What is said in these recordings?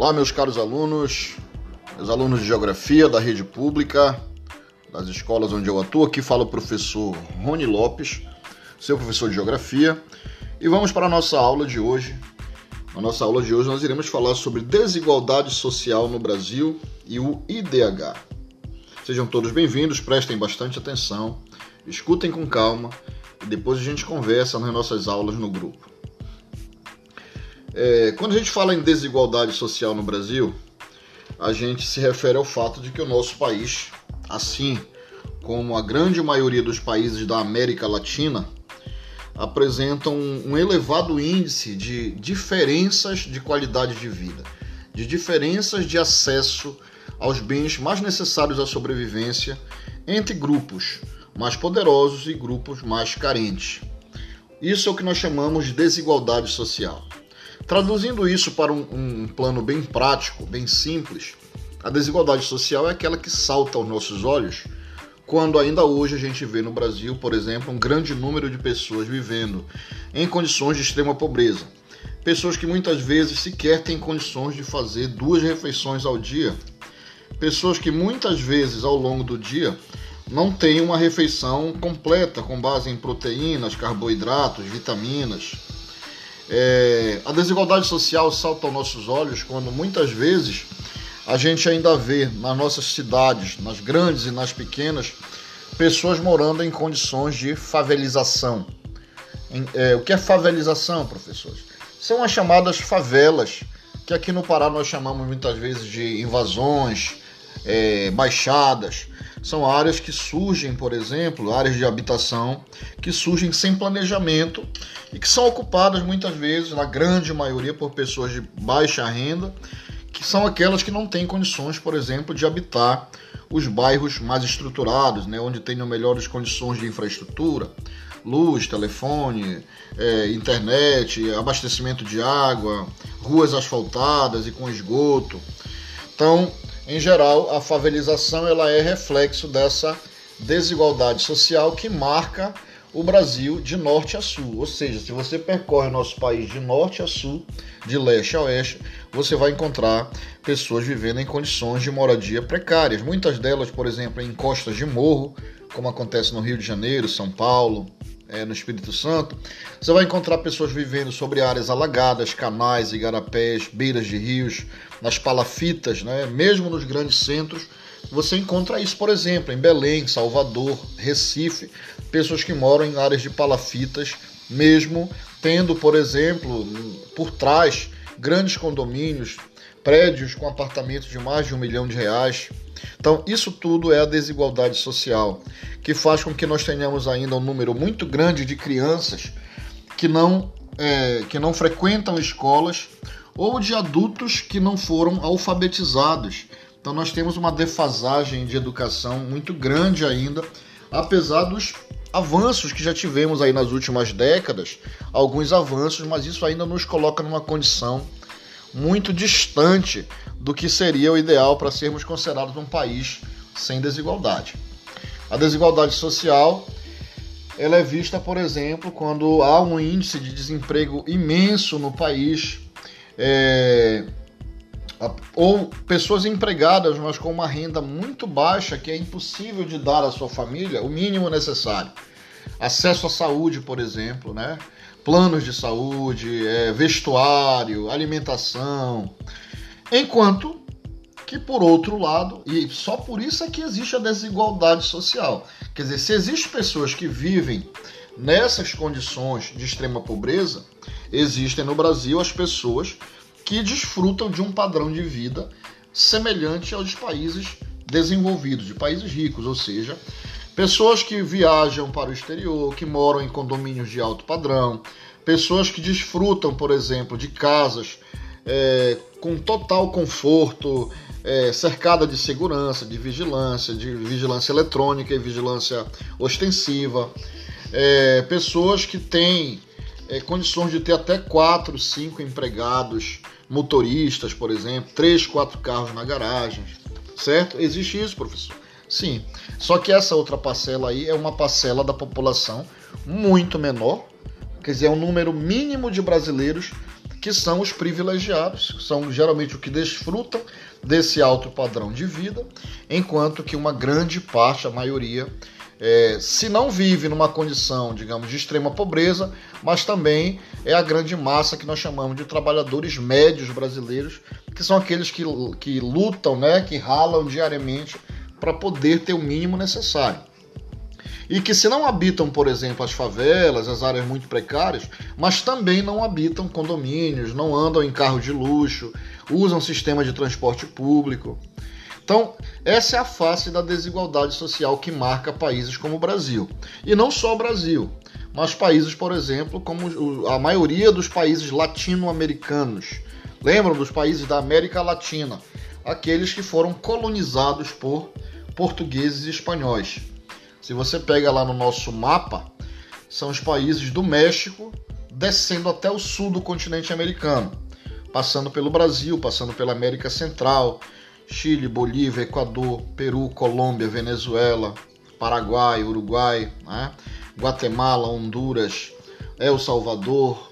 Olá, meus caros alunos, meus alunos de Geografia da rede pública, das escolas onde eu atuo. Aqui fala o professor Rony Lopes, seu professor de Geografia, e vamos para a nossa aula de hoje. Na nossa aula de hoje nós iremos falar sobre desigualdade social no Brasil e o IDH. Sejam todos bem-vindos, prestem bastante atenção, escutem com calma e depois a gente conversa nas nossas aulas no grupo. É, quando a gente fala em desigualdade social no Brasil, a gente se refere ao fato de que o nosso país, assim como a grande maioria dos países da América Latina, apresentam um elevado índice de diferenças de qualidade de vida, de diferenças de acesso aos bens mais necessários à sobrevivência entre grupos mais poderosos e grupos mais carentes. Isso é o que nós chamamos de desigualdade social. Traduzindo isso para um, um plano bem prático, bem simples, a desigualdade social é aquela que salta aos nossos olhos quando ainda hoje a gente vê no Brasil, por exemplo, um grande número de pessoas vivendo em condições de extrema pobreza. Pessoas que muitas vezes sequer têm condições de fazer duas refeições ao dia. Pessoas que muitas vezes ao longo do dia não têm uma refeição completa com base em proteínas, carboidratos, vitaminas. É, a desigualdade social salta aos nossos olhos quando muitas vezes a gente ainda vê nas nossas cidades, nas grandes e nas pequenas, pessoas morando em condições de favelização. É, o que é favelização, professores? São as chamadas favelas, que aqui no Pará nós chamamos muitas vezes de invasões, é, baixadas. São áreas que surgem, por exemplo, áreas de habitação que surgem sem planejamento e que são ocupadas muitas vezes, na grande maioria, por pessoas de baixa renda que são aquelas que não têm condições, por exemplo, de habitar os bairros mais estruturados, né, onde tenham melhores condições de infraestrutura, luz, telefone, é, internet, abastecimento de água, ruas asfaltadas e com esgoto. Então, em geral, a favelização ela é reflexo dessa desigualdade social que marca o Brasil de norte a sul. Ou seja, se você percorre o nosso país de norte a sul, de leste a oeste, você vai encontrar pessoas vivendo em condições de moradia precárias. Muitas delas, por exemplo, em costas de morro, como acontece no Rio de Janeiro, São Paulo, é, no Espírito Santo. Você vai encontrar pessoas vivendo sobre áreas alagadas, canais, igarapés, beiras de rios, nas palafitas, né? mesmo nos grandes centros você encontra isso, por exemplo, em Belém, Salvador, Recife, pessoas que moram em áreas de palafitas, mesmo tendo, por exemplo, por trás grandes condomínios, prédios com apartamentos de mais de um milhão de reais. Então, isso tudo é a desigualdade social, que faz com que nós tenhamos ainda um número muito grande de crianças que não, é, que não frequentam escolas ou de adultos que não foram alfabetizados então nós temos uma defasagem de educação muito grande ainda, apesar dos avanços que já tivemos aí nas últimas décadas, alguns avanços, mas isso ainda nos coloca numa condição muito distante do que seria o ideal para sermos considerados um país sem desigualdade. A desigualdade social ela é vista, por exemplo, quando há um índice de desemprego imenso no país, é, ou pessoas empregadas, mas com uma renda muito baixa que é impossível de dar à sua família o mínimo necessário. Acesso à saúde, por exemplo, né? planos de saúde, é, vestuário, alimentação. Enquanto que, por outro lado, e só por isso é que existe a desigualdade social. Quer dizer, se existem pessoas que vivem nessas condições de extrema pobreza, existem no Brasil as pessoas que desfrutam de um padrão de vida semelhante aos países desenvolvidos, de países ricos, ou seja, pessoas que viajam para o exterior, que moram em condomínios de alto padrão, pessoas que desfrutam, por exemplo, de casas é, com total conforto, é, cercada de segurança, de vigilância, de vigilância eletrônica e vigilância ostensiva, é, pessoas que têm é, condições de ter até quatro, cinco empregados motoristas, por exemplo, três, quatro carros na garagem, certo? Existe isso, professor? Sim. Só que essa outra parcela aí é uma parcela da população muito menor, quer dizer, é um número mínimo de brasileiros que são os privilegiados, são geralmente o que desfrutam desse alto padrão de vida, enquanto que uma grande parte, a maioria, é, se não vive numa condição, digamos, de extrema pobreza, mas também é a grande massa que nós chamamos de trabalhadores médios brasileiros, que são aqueles que, que lutam, né, que ralam diariamente para poder ter o mínimo necessário. E que se não habitam, por exemplo, as favelas, as áreas muito precárias, mas também não habitam condomínios, não andam em carro de luxo, usam sistema de transporte público. Então, essa é a face da desigualdade social que marca países como o Brasil. E não só o Brasil, mas países, por exemplo, como a maioria dos países latino-americanos. Lembram dos países da América Latina? Aqueles que foram colonizados por portugueses e espanhóis. Se você pega lá no nosso mapa, são os países do México descendo até o sul do continente americano, passando pelo Brasil, passando pela América Central, Chile, Bolívia, Equador, Peru, Colômbia, Venezuela, Paraguai, Uruguai, né? Guatemala, Honduras, El Salvador,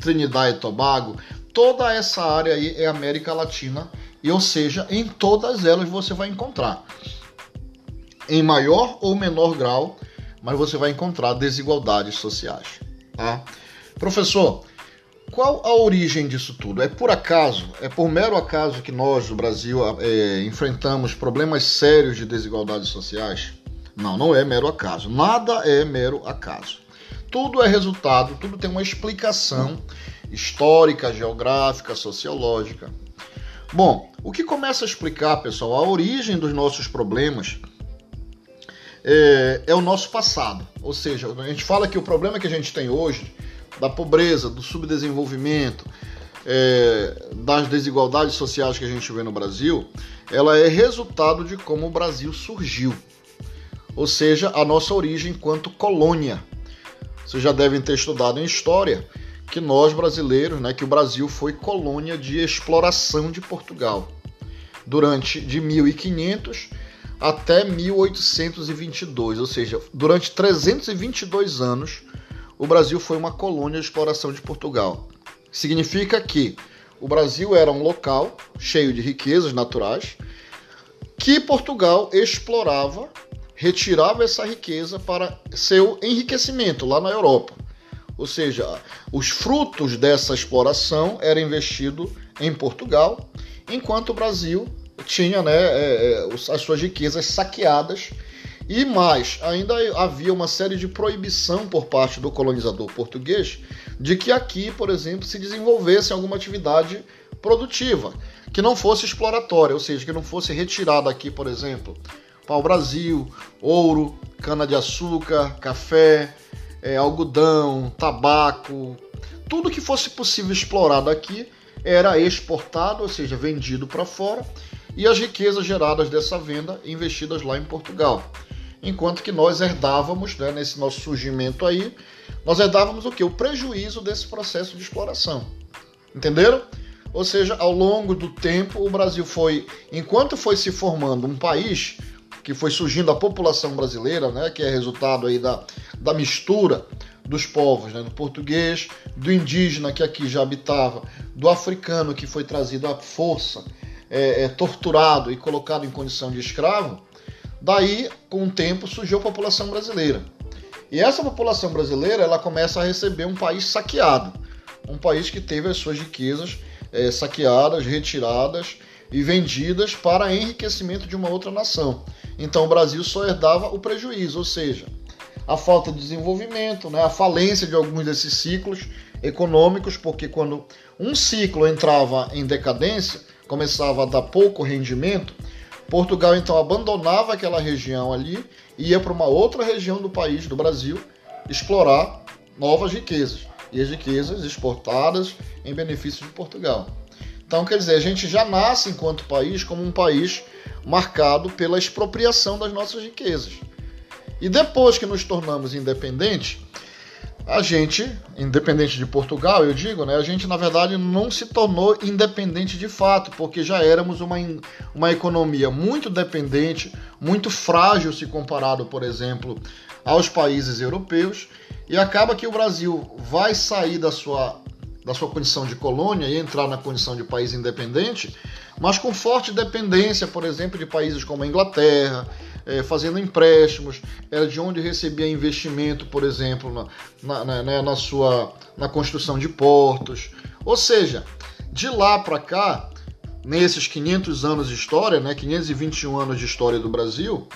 Trinidad e Tobago, toda essa área aí é América Latina, e ou seja, em todas elas você vai encontrar, em maior ou menor grau, mas você vai encontrar desigualdades sociais. Tá? Professor, qual a origem disso tudo? É por acaso? É por mero acaso que nós, no Brasil, é, enfrentamos problemas sérios de desigualdades sociais? Não, não é mero acaso. Nada é mero acaso. Tudo é resultado, tudo tem uma explicação histórica, geográfica, sociológica. Bom, o que começa a explicar, pessoal, a origem dos nossos problemas é, é o nosso passado. Ou seja, a gente fala que o problema que a gente tem hoje da pobreza, do subdesenvolvimento, é, das desigualdades sociais que a gente vê no Brasil, ela é resultado de como o Brasil surgiu. Ou seja, a nossa origem enquanto colônia. Vocês já devem ter estudado em história que nós brasileiros, né, que o Brasil foi colônia de exploração de Portugal durante de 1500 até 1822, ou seja, durante 322 anos o Brasil foi uma colônia de exploração de Portugal. Significa que o Brasil era um local cheio de riquezas naturais que Portugal explorava, retirava essa riqueza para seu enriquecimento lá na Europa. Ou seja, os frutos dessa exploração eram investidos em Portugal, enquanto o Brasil tinha né, é, é as suas riquezas saqueadas e mais, ainda havia uma série de proibição por parte do colonizador português de que aqui, por exemplo, se desenvolvesse alguma atividade produtiva, que não fosse exploratória, ou seja, que não fosse retirada aqui, por exemplo, para o Brasil, ouro, cana-de-açúcar, café, é, algodão, tabaco, tudo que fosse possível explorado aqui era exportado, ou seja, vendido para fora, e as riquezas geradas dessa venda investidas lá em Portugal enquanto que nós herdávamos, né, nesse nosso surgimento aí, nós herdávamos o que? O prejuízo desse processo de exploração. Entenderam? Ou seja, ao longo do tempo, o Brasil foi, enquanto foi se formando um país, que foi surgindo a população brasileira, né, que é resultado aí da, da mistura dos povos, né, do português, do indígena que aqui já habitava, do africano que foi trazido à força, é, é, torturado e colocado em condição de escravo, Daí, com o tempo, surgiu a população brasileira. E essa população brasileira ela começa a receber um país saqueado, um país que teve as suas riquezas é, saqueadas, retiradas e vendidas para enriquecimento de uma outra nação. Então o Brasil só herdava o prejuízo, ou seja, a falta de desenvolvimento, né, a falência de alguns desses ciclos econômicos, porque quando um ciclo entrava em decadência, começava a dar pouco rendimento, Portugal então abandonava aquela região ali e ia para uma outra região do país, do Brasil, explorar novas riquezas. E as riquezas exportadas em benefício de Portugal. Então, quer dizer, a gente já nasce enquanto país como um país marcado pela expropriação das nossas riquezas. E depois que nos tornamos independentes, a gente, independente de Portugal, eu digo, né, a gente na verdade não se tornou independente de fato, porque já éramos uma, uma economia muito dependente, muito frágil se comparado, por exemplo, aos países europeus, e acaba que o Brasil vai sair da sua, da sua condição de colônia e entrar na condição de país independente, mas com forte dependência, por exemplo, de países como a Inglaterra, é, fazendo empréstimos, era de onde recebia investimento, por exemplo, na, na, na, né, na sua na construção de portos. Ou seja, de lá para cá, nesses 500 anos de história, né, 521 anos de história do Brasil,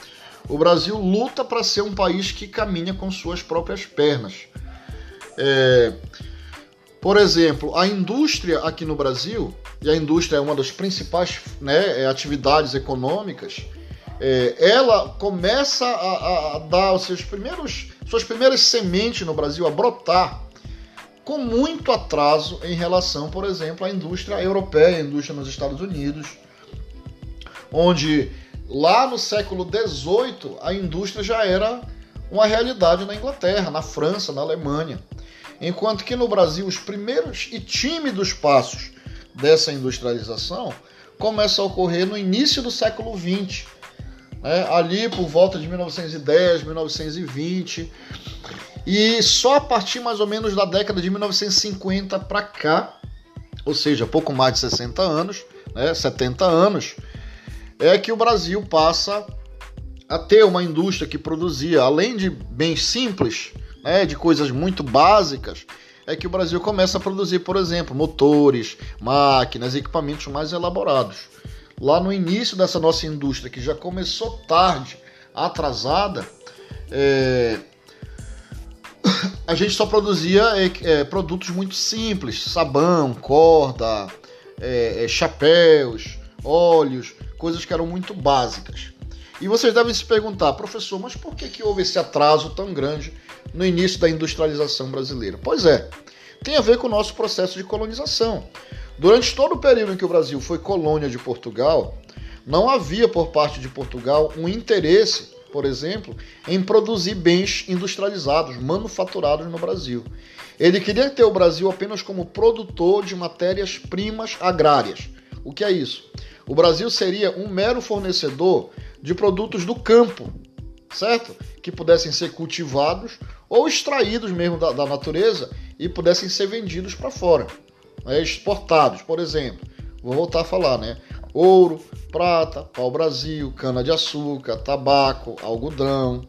o Brasil luta para ser um país que caminha com suas próprias pernas. É, por exemplo, a indústria aqui no Brasil, e a indústria é uma das principais né, atividades econômicas, é, ela começa a, a, dar os seus primeiros, suas primeiras sementes no Brasil, a brotar, com muito atraso em relação, por exemplo, à indústria europeia, à indústria nos Estados Unidos, onde lá no século XVIII a indústria já era uma realidade na Inglaterra, na França, na Alemanha. Enquanto que no Brasil os primeiros e tímidos passos dessa industrialização começam a ocorrer no início do século XX, né, ali por volta de 1910, 1920. E só a partir mais ou menos da década de 1950 para cá, ou seja, pouco mais de 60 anos, né, 70 anos, é que o Brasil passa a ter uma indústria que produzia, além de bens simples, né, de coisas muito básicas, é que o Brasil começa a produzir, por exemplo, motores, máquinas, equipamentos mais elaborados lá no início dessa nossa indústria, que já começou tarde, atrasada, é, a gente só produzia é, é, produtos muito simples, sabão, corda, é, é, chapéus, óleos, coisas que eram muito básicas. E vocês devem se perguntar, professor, mas por que, que houve esse atraso tão grande no início da industrialização brasileira? Pois é, tem a ver com o nosso processo de colonização. Durante todo o período em que o Brasil foi colônia de Portugal, não havia por parte de Portugal um interesse, por exemplo, em produzir bens industrializados, manufaturados no Brasil. Ele queria ter o Brasil apenas como produtor de matérias-primas agrárias. O que é isso? O Brasil seria um mero fornecedor de produtos do campo, certo? Que pudessem ser cultivados ou extraídos mesmo da, da natureza e pudessem ser vendidos para fora exportados, por exemplo, vou voltar a falar, né? Ouro, prata, pau-brasil, cana-de-açúcar, tabaco, algodão,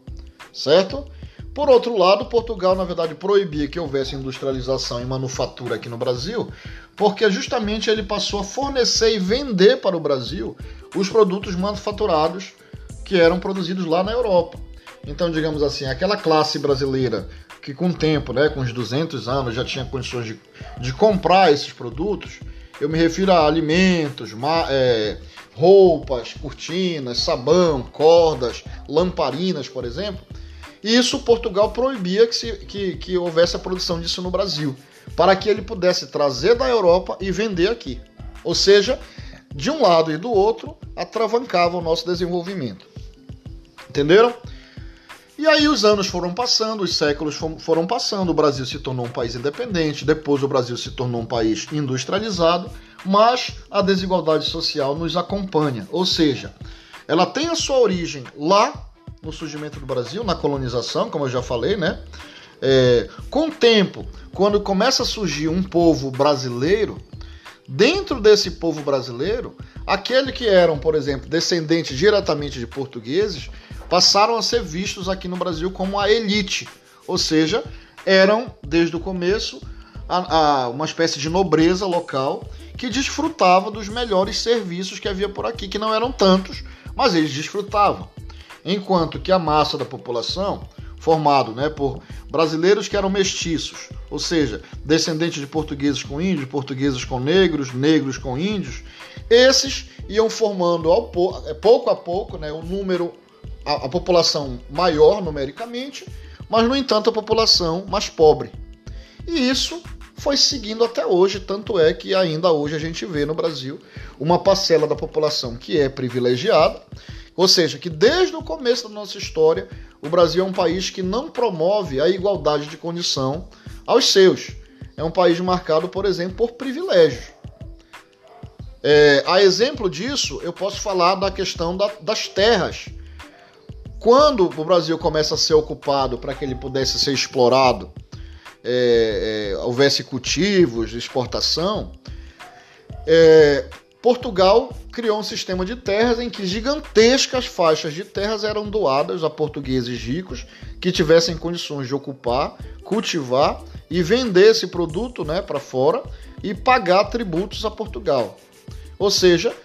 certo? Por outro lado, Portugal, na verdade, proibia que houvesse industrialização e manufatura aqui no Brasil, porque justamente ele passou a fornecer e vender para o Brasil os produtos manufaturados que eram produzidos lá na Europa. Então, digamos assim, aquela classe brasileira que com o tempo, né, com os 200 anos, já tinha condições de, de comprar esses produtos. Eu me refiro a alimentos, é, roupas, cortinas, sabão, cordas, lamparinas, por exemplo. E isso Portugal proibia que, se, que, que houvesse a produção disso no Brasil, para que ele pudesse trazer da Europa e vender aqui. Ou seja, de um lado e do outro, atravancava o nosso desenvolvimento. Entenderam? E aí os anos foram passando, os séculos foram passando, o Brasil se tornou um país independente, depois o Brasil se tornou um país industrializado, mas a desigualdade social nos acompanha, ou seja, ela tem a sua origem lá no surgimento do Brasil, na colonização, como eu já falei, né? É, com o tempo, quando começa a surgir um povo brasileiro, dentro desse povo brasileiro, aquele que eram, por exemplo, descendentes diretamente de portugueses, passaram a ser vistos aqui no Brasil como a elite, ou seja, eram desde o começo a, a, uma espécie de nobreza local que desfrutava dos melhores serviços que havia por aqui, que não eram tantos, mas eles desfrutavam. Enquanto que a massa da população, formado né, por brasileiros que eram mestiços, ou seja, descendentes de portugueses com índios, portugueses com negros, negros com índios, esses iam formando ao, pouco a pouco né, o número a, a população maior numericamente, mas no entanto a população mais pobre. E isso foi seguindo até hoje, tanto é que ainda hoje a gente vê no Brasil uma parcela da população que é privilegiada, ou seja, que desde o começo da nossa história o Brasil é um país que não promove a igualdade de condição aos seus. É um país marcado, por exemplo, por privilégios. É, a exemplo disso, eu posso falar da questão da, das terras quando o Brasil começa a ser ocupado para que ele pudesse ser explorado é, é, houvesse cultivos, exportação, é, Portugal criou um sistema de terras em que gigantescas faixas de terras eram doadas a portugueses ricos que tivessem condições de ocupar, cultivar e vender esse produto né, para fora e pagar tributos a Portugal. Ou seja,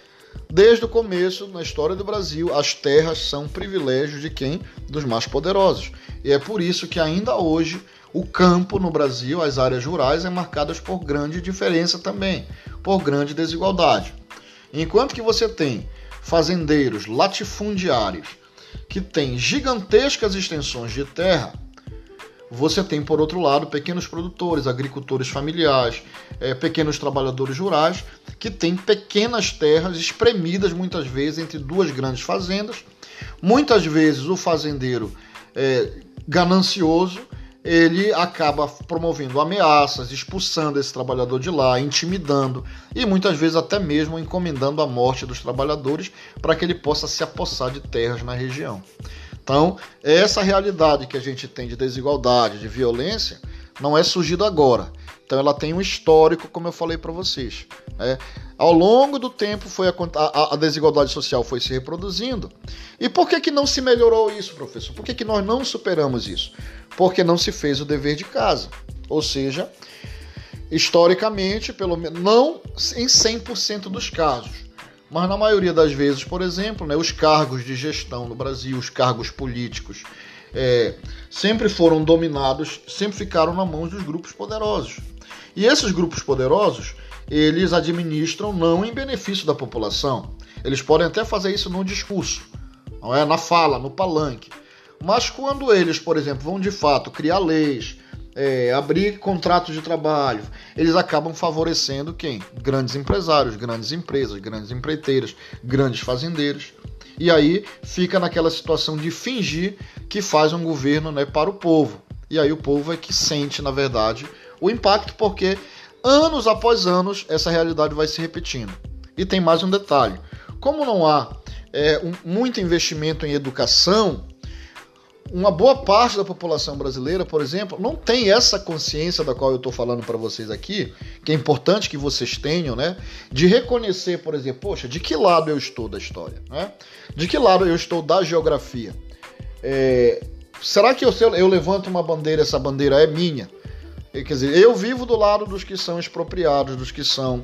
desde o começo na história do Brasil, as terras são privilégio de quem? Dos mais poderosos. E é por isso que ainda hoje o campo no Brasil, as áreas rurais, é marcadas por grande diferença também, por grande desigualdade. Enquanto que você tem fazendeiros latifundiários que têm gigantescas extensões de terra, você tem, por outro lado, pequenos produtores, agricultores familiares, é, pequenos trabalhadores rurais, que têm pequenas terras espremidas muitas vezes entre duas grandes fazendas. Muitas vezes o fazendeiro é, ganancioso ele acaba promovendo ameaças, expulsando esse trabalhador de lá, intimidando e muitas vezes até mesmo encomendando a morte dos trabalhadores para que ele possa se apossar de terras na região. Então, essa realidade que a gente tem de desigualdade, de violência, não é surgido agora. Então, ela tem um histórico, como eu falei para vocês. Né? Ao longo do tempo, foi a, a, a, desigualdade social foi se reproduzindo. E por que, que não se melhorou isso, professor? Por que, que nós não superamos isso? Porque não se fez o dever de casa. Ou seja, historicamente, pelo menos, não em 100% dos casos mas na maioria das vezes, por exemplo, né, os cargos de gestão no Brasil, os cargos políticos, é, sempre foram dominados, sempre ficaram na mão dos grupos poderosos. E esses grupos poderosos, eles administram não em benefício da população. Eles podem até fazer isso no discurso, não é na fala, no palanque. Mas quando eles, por exemplo, vão de fato criar leis, é, abrir contratos de trabalho, eles acabam favorecendo quem? Grandes empresários, grandes empresas, grandes empreiteiras, grandes fazendeiros. E aí fica naquela situação de fingir que faz um governo né, para o povo. E aí o povo é que sente, na verdade, o impacto, porque anos após anos essa realidade vai se repetindo. E tem mais um detalhe: como não há é, um, muito investimento em educação, uma boa parte da população brasileira, por exemplo, não tem essa consciência da qual eu estou falando para vocês aqui, que é importante que vocês tenham, né? De reconhecer, por exemplo, poxa, de que lado eu estou da história, né? De que lado eu estou da geografia? É, será que eu, eu levanto uma bandeira, essa bandeira é minha? Quer dizer, eu vivo do lado dos que são expropriados, dos que são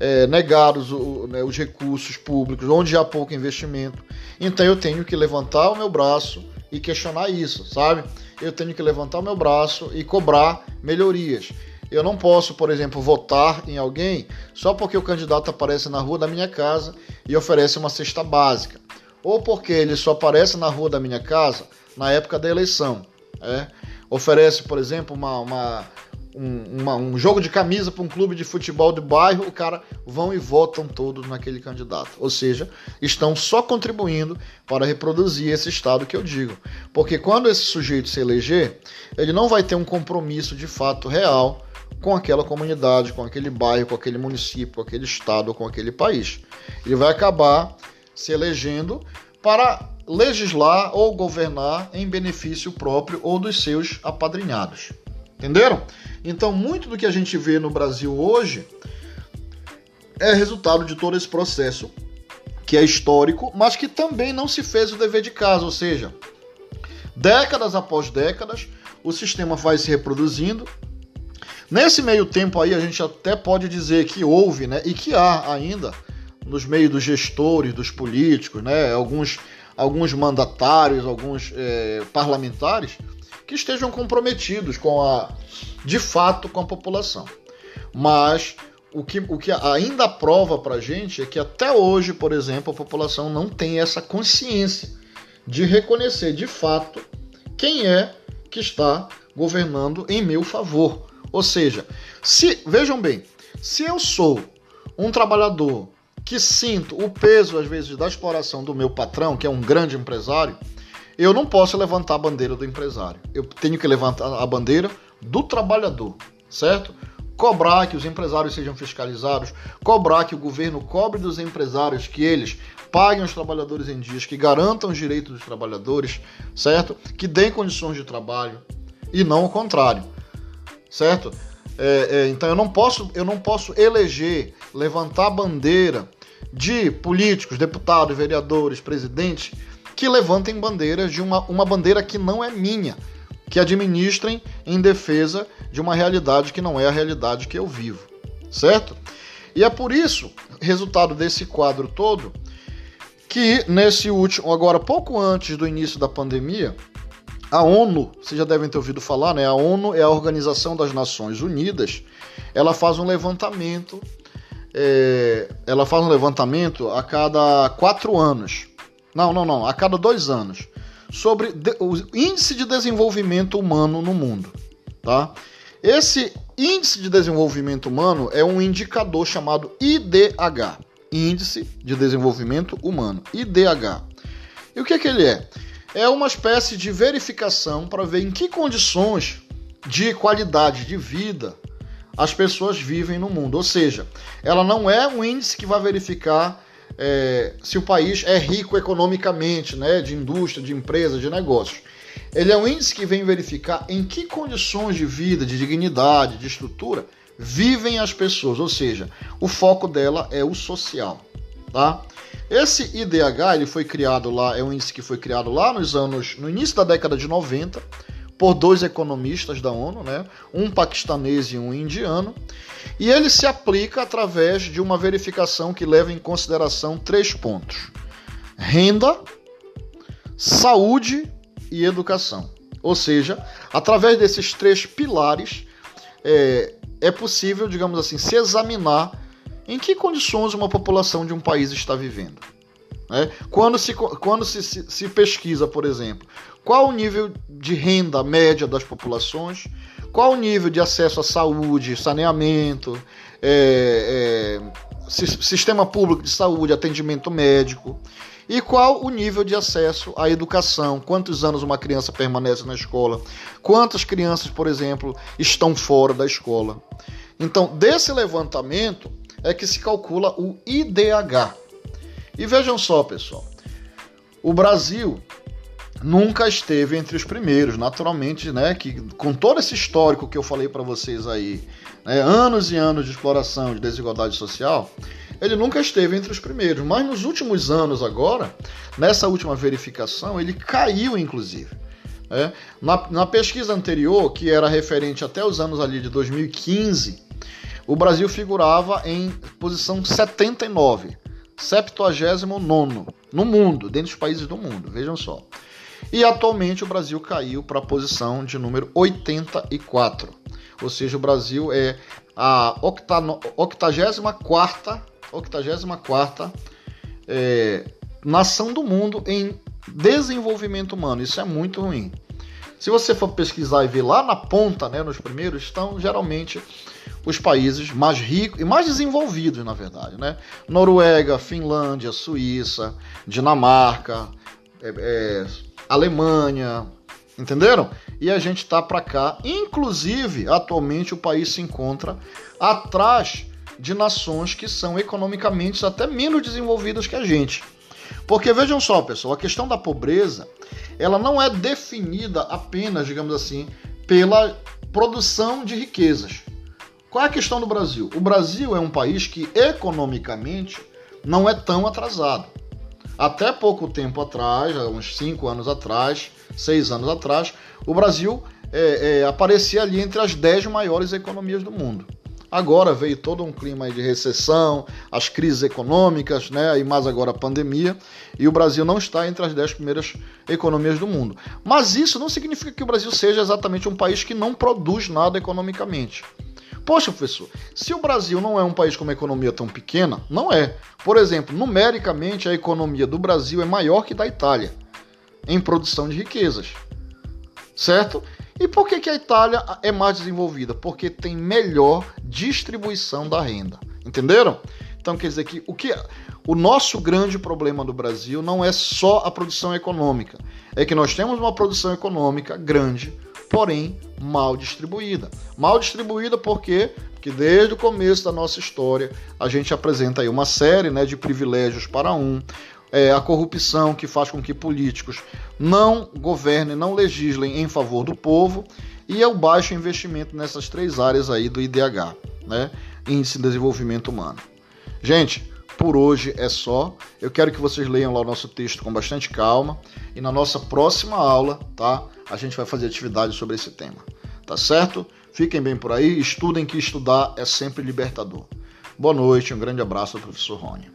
é, negados o, né, os recursos públicos, onde há pouco investimento. Então eu tenho que levantar o meu braço e questionar isso, sabe? Eu tenho que levantar o meu braço e cobrar melhorias. Eu não posso, por exemplo, votar em alguém só porque o candidato aparece na rua da minha casa e oferece uma cesta básica, ou porque ele só aparece na rua da minha casa na época da eleição. É? Oferece, por exemplo, uma, uma um, uma, um jogo de camisa para um clube de futebol de bairro, o cara vão e votam todos naquele candidato. Ou seja, estão só contribuindo para reproduzir esse estado que eu digo. Porque quando esse sujeito se eleger, ele não vai ter um compromisso de fato real com aquela comunidade, com aquele bairro, com aquele município, com aquele estado, com aquele país. Ele vai acabar se elegendo para legislar ou governar em benefício próprio ou dos seus apadrinhados. Entenderam? Então, muito do que a gente vê no Brasil hoje é resultado de todo esse processo, que é histórico, mas que também não se fez o dever de casa, ou seja, décadas após décadas, o sistema vai se reproduzindo. Nesse meio tempo aí, a gente até pode dizer que houve, né, e que há ainda, nos meios dos gestores, dos políticos, né, alguns, alguns mandatários, alguns é, parlamentares, que estejam comprometidos com a, de fato, com a população. Mas o que, o que ainda prova para a gente é que até hoje, por exemplo, a população não tem essa consciência de reconhecer de fato quem é que está governando em meu favor. Ou seja, se vejam bem, se eu sou um trabalhador que sinto o peso às vezes da exploração do meu patrão, que é um grande empresário, eu não posso levantar a bandeira do empresário. Eu tenho que levantar a bandeira do trabalhador, certo? Cobrar que os empresários sejam fiscalizados, cobrar que o governo cobre dos empresários que eles paguem os trabalhadores em dias, que garantam os direitos dos trabalhadores, certo? Que deem condições de trabalho e não o contrário. certo? É, é, então eu não posso, eu não posso eleger, levantar bandeira de políticos, deputados, vereadores, presidentes que levantem bandeiras de uma, uma bandeira que não é minha, que administrem em defesa de uma realidade que não é a realidade que eu vivo, certo? E é por isso, resultado desse quadro todo, que nesse último, agora pouco antes do início da pandemia, a ONU, vocês já devem ter ouvido falar, né? A ONU é a Organização das Nações Unidas. Ela faz um levantamento, é, ela faz um levantamento a cada quatro anos. Não, não, não, a cada dois anos sobre o índice de desenvolvimento humano no mundo, tá? Esse índice de desenvolvimento humano é um indicador chamado IDH, Índice de Desenvolvimento Humano, IDH. E o que, é que ele é? É uma espécie de verificação para ver em que condições de qualidade de vida as pessoas vivem no mundo. Ou seja, ela não é um índice que vai verificar é, se o país é rico economicamente, né, de indústria, de empresa, de negócios. Ele é um índice que vem verificar em que condições de vida, de dignidade, de estrutura vivem as pessoas, ou seja, o foco dela é o social, tá? Esse IDH, ele foi criado lá, é um índice que foi criado lá nos anos, no início da década de 90, por dois economistas da ONU, né? um paquistanês e um indiano, e ele se aplica através de uma verificação que leva em consideração três pontos: renda, saúde e educação. Ou seja, através desses três pilares é, é possível, digamos assim, se examinar em que condições uma população de um país está vivendo. Né? Quando, se, quando se, se, se pesquisa, por exemplo, qual o nível de renda média das populações, qual o nível de acesso à saúde, saneamento, é, é, sistema público de saúde, atendimento médico, e qual o nível de acesso à educação, quantos anos uma criança permanece na escola, quantas crianças, por exemplo, estão fora da escola. Então, desse levantamento é que se calcula o IDH, e vejam só, pessoal, o Brasil nunca esteve entre os primeiros, naturalmente, né? Que com todo esse histórico que eu falei para vocês aí, né, anos e anos de exploração, de desigualdade social, ele nunca esteve entre os primeiros. Mas nos últimos anos agora, nessa última verificação, ele caiu, inclusive. Né? Na, na pesquisa anterior, que era referente até os anos ali de 2015, o Brasil figurava em posição 79. 79 no mundo, dentro dos países do mundo, vejam só. E atualmente o Brasil caiu para a posição de número 84. Ou seja, o Brasil é a 84 84 é, nação do mundo em desenvolvimento humano. Isso é muito ruim. Se você for pesquisar e ver lá na ponta, né, nos primeiros, estão geralmente os países mais ricos e mais desenvolvidos, na verdade, né? Noruega, Finlândia, Suíça, Dinamarca, é, é, Alemanha, entenderam? E a gente tá para cá. Inclusive, atualmente o país se encontra atrás de nações que são economicamente até menos desenvolvidas que a gente. Porque vejam só, pessoal, a questão da pobreza, ela não é definida apenas, digamos assim, pela produção de riquezas. Qual é a questão do Brasil? O Brasil é um país que economicamente não é tão atrasado. Até pouco tempo atrás, uns 5 anos atrás, 6 anos atrás, o Brasil é, é, aparecia ali entre as 10 maiores economias do mundo. Agora veio todo um clima de recessão, as crises econômicas, né, e mais agora a pandemia, e o Brasil não está entre as 10 primeiras economias do mundo. Mas isso não significa que o Brasil seja exatamente um país que não produz nada economicamente. Poxa, professor, se o Brasil não é um país com uma economia tão pequena, não é. Por exemplo, numericamente a economia do Brasil é maior que da Itália em produção de riquezas. Certo? E por que, que a Itália é mais desenvolvida? Porque tem melhor distribuição da renda. Entenderam? Então quer dizer que o que o nosso grande problema do Brasil não é só a produção econômica, é que nós temos uma produção econômica grande, porém mal distribuída. Mal distribuída porque que desde o começo da nossa história a gente apresenta aí uma série né, de privilégios para um, é, a corrupção que faz com que políticos não governem, não legislem em favor do povo e é o baixo investimento nessas três áreas aí do IDH, né? Índice de Desenvolvimento Humano. Gente, por hoje é só. Eu quero que vocês leiam lá o nosso texto com bastante calma e na nossa próxima aula, tá? A gente vai fazer atividade sobre esse tema. Tá certo? Fiquem bem por aí, estudem que estudar é sempre libertador. Boa noite, um grande abraço do professor Rony.